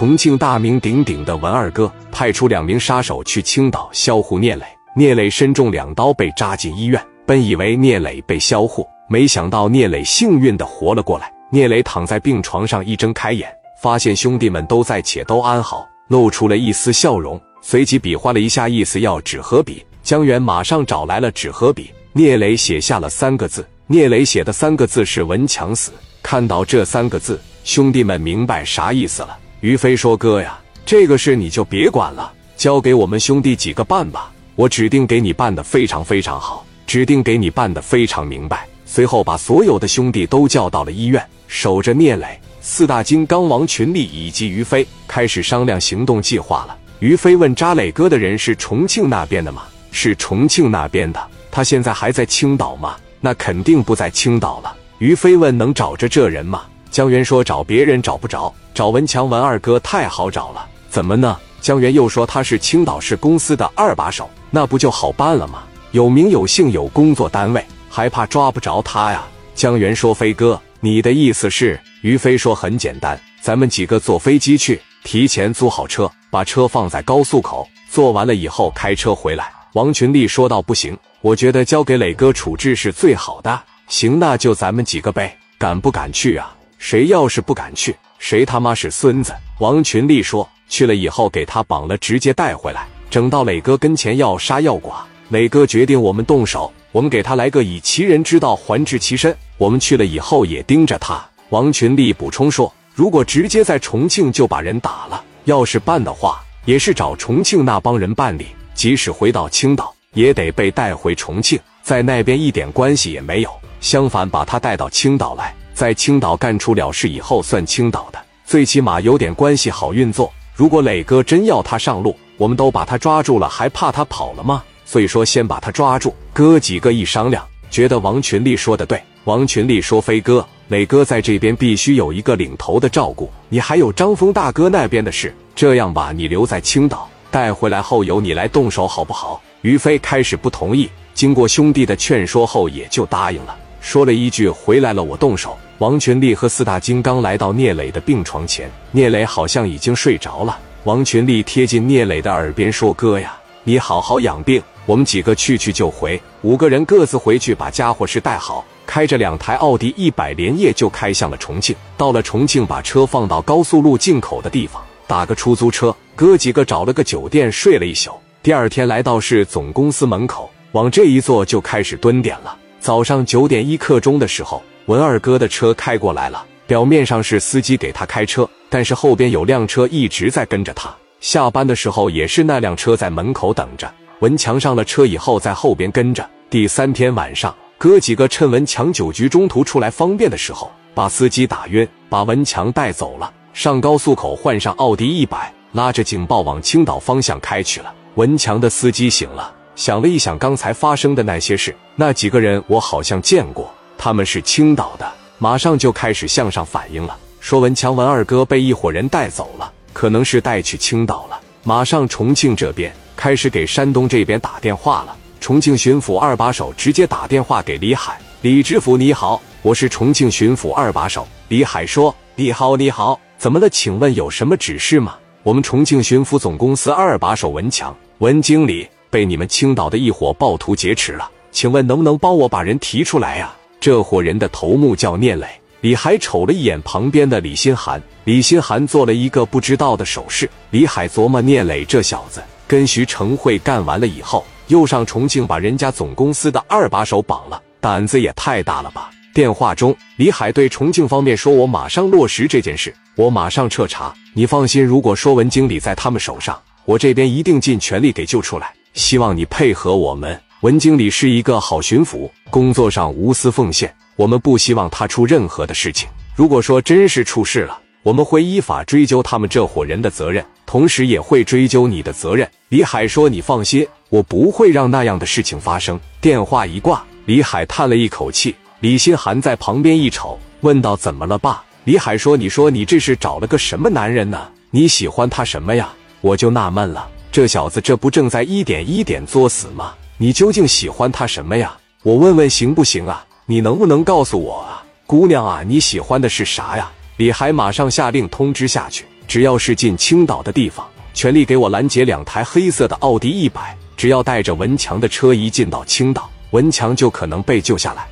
重庆大名鼎鼎的文二哥派出两名杀手去青岛销户聂磊，聂磊身中两刀被扎进医院。本以为聂磊被销户，没想到聂磊幸运的活了过来。聂磊躺在病床上，一睁开眼，发现兄弟们都在，且都安好，露出了一丝笑容，随即比划了一下意思，要纸和笔。江源马上找来了纸和笔，聂磊写下了三个字。聂磊写的三个字是“文强死”。看到这三个字，兄弟们明白啥意思了。于飞说：“哥呀，这个事你就别管了，交给我们兄弟几个办吧。我指定给你办的非常非常好，指定给你办的非常明白。”随后把所有的兄弟都叫到了医院，守着聂磊、四大金刚王群力以及于飞，开始商量行动计划了。于飞问扎磊哥的人是重庆那边的吗？是重庆那边的。他现在还在青岛吗？那肯定不在青岛了。于飞问能找着这人吗？江源说找别人找不着。找文强文二哥太好找了，怎么呢？江源又说他是青岛市公司的二把手，那不就好办了吗？有名有姓有工作单位，还怕抓不着他呀？江源说：“飞哥，你的意思是？”于飞说：“很简单，咱们几个坐飞机去，提前租好车，把车放在高速口，坐完了以后开车回来。”王群力说道：“不行，我觉得交给磊哥处置是最好的。行，那就咱们几个呗，敢不敢去啊？谁要是不敢去？”谁他妈是孙子？王群力说：“去了以后给他绑了，直接带回来，整到磊哥跟前要杀要剐。磊哥决定我们动手，我们给他来个以其人之道还治其身。我们去了以后也盯着他。”王群力补充说：“如果直接在重庆就把人打了，要是办的话，也是找重庆那帮人办理。即使回到青岛，也得被带回重庆，在那边一点关系也没有。相反，把他带到青岛来。”在青岛干出了事以后，算青岛的，最起码有点关系好运作。如果磊哥真要他上路，我们都把他抓住了，还怕他跑了吗？所以说，先把他抓住。哥几个一商量，觉得王群力说的对。王群力说：“飞哥，磊哥在这边必须有一个领头的照顾，你还有张峰大哥那边的事。这样吧，你留在青岛，带回来后由你来动手，好不好？”于飞开始不同意，经过兄弟的劝说后，也就答应了，说了一句：“回来了，我动手。”王群力和四大金刚来到聂磊的病床前，聂磊好像已经睡着了。王群力贴近聂磊的耳边说：“哥呀，你好好养病，我们几个去去就回。”五个人各自回去把家伙事带好，开着两台奥迪一百，连夜就开向了重庆。到了重庆，把车放到高速路进口的地方，打个出租车，哥几个找了个酒店睡了一宿。第二天来到市总公司门口，往这一坐就开始蹲点了。早上九点一刻钟的时候。文二哥的车开过来了，表面上是司机给他开车，但是后边有辆车一直在跟着他。下班的时候也是那辆车在门口等着。文强上了车以后，在后边跟着。第三天晚上，哥几个趁文强酒局中途出来方便的时候，把司机打晕，把文强带走了。上高速口换上奥迪一百，拉着警报往青岛方向开去了。文强的司机醒了，想了一想刚才发生的那些事，那几个人我好像见过。他们是青岛的，马上就开始向上反映了，说文强文二哥被一伙人带走了，可能是带去青岛了。马上重庆这边开始给山东这边打电话了。重庆巡抚二把手直接打电话给李海，李知府你好，我是重庆巡抚二把手。李海说：你好，你好，怎么了？请问有什么指示吗？我们重庆巡抚总公司二把手文强文经理被你们青岛的一伙暴徒劫持了，请问能不能帮我把人提出来呀？这伙人的头目叫聂磊。李海瞅了一眼旁边的李新寒，李新寒做了一个不知道的手势。李海琢磨：聂磊这小子跟徐成会干完了以后，又上重庆把人家总公司的二把手绑了，胆子也太大了吧！电话中，李海对重庆方面说：“我马上落实这件事，我马上彻查。你放心，如果说文经理在他们手上，我这边一定尽全力给救出来。希望你配合我们。”文经理是一个好巡抚，工作上无私奉献，我们不希望他出任何的事情。如果说真是出事了，我们会依法追究他们这伙人的责任，同时也会追究你的责任。李海说：“你放心，我不会让那样的事情发生。”电话一挂，李海叹了一口气。李新寒在旁边一瞅，问道：“怎么了，爸？”李海说：“你说你这是找了个什么男人呢？你喜欢他什么呀？我就纳闷了，这小子这不正在一点一点作死吗？”你究竟喜欢他什么呀？我问问行不行啊？你能不能告诉我啊，姑娘啊，你喜欢的是啥呀？李海马上下令通知下去，只要是进青岛的地方，全力给我拦截两台黑色的奥迪一百。只要带着文强的车一进到青岛，文强就可能被救下来。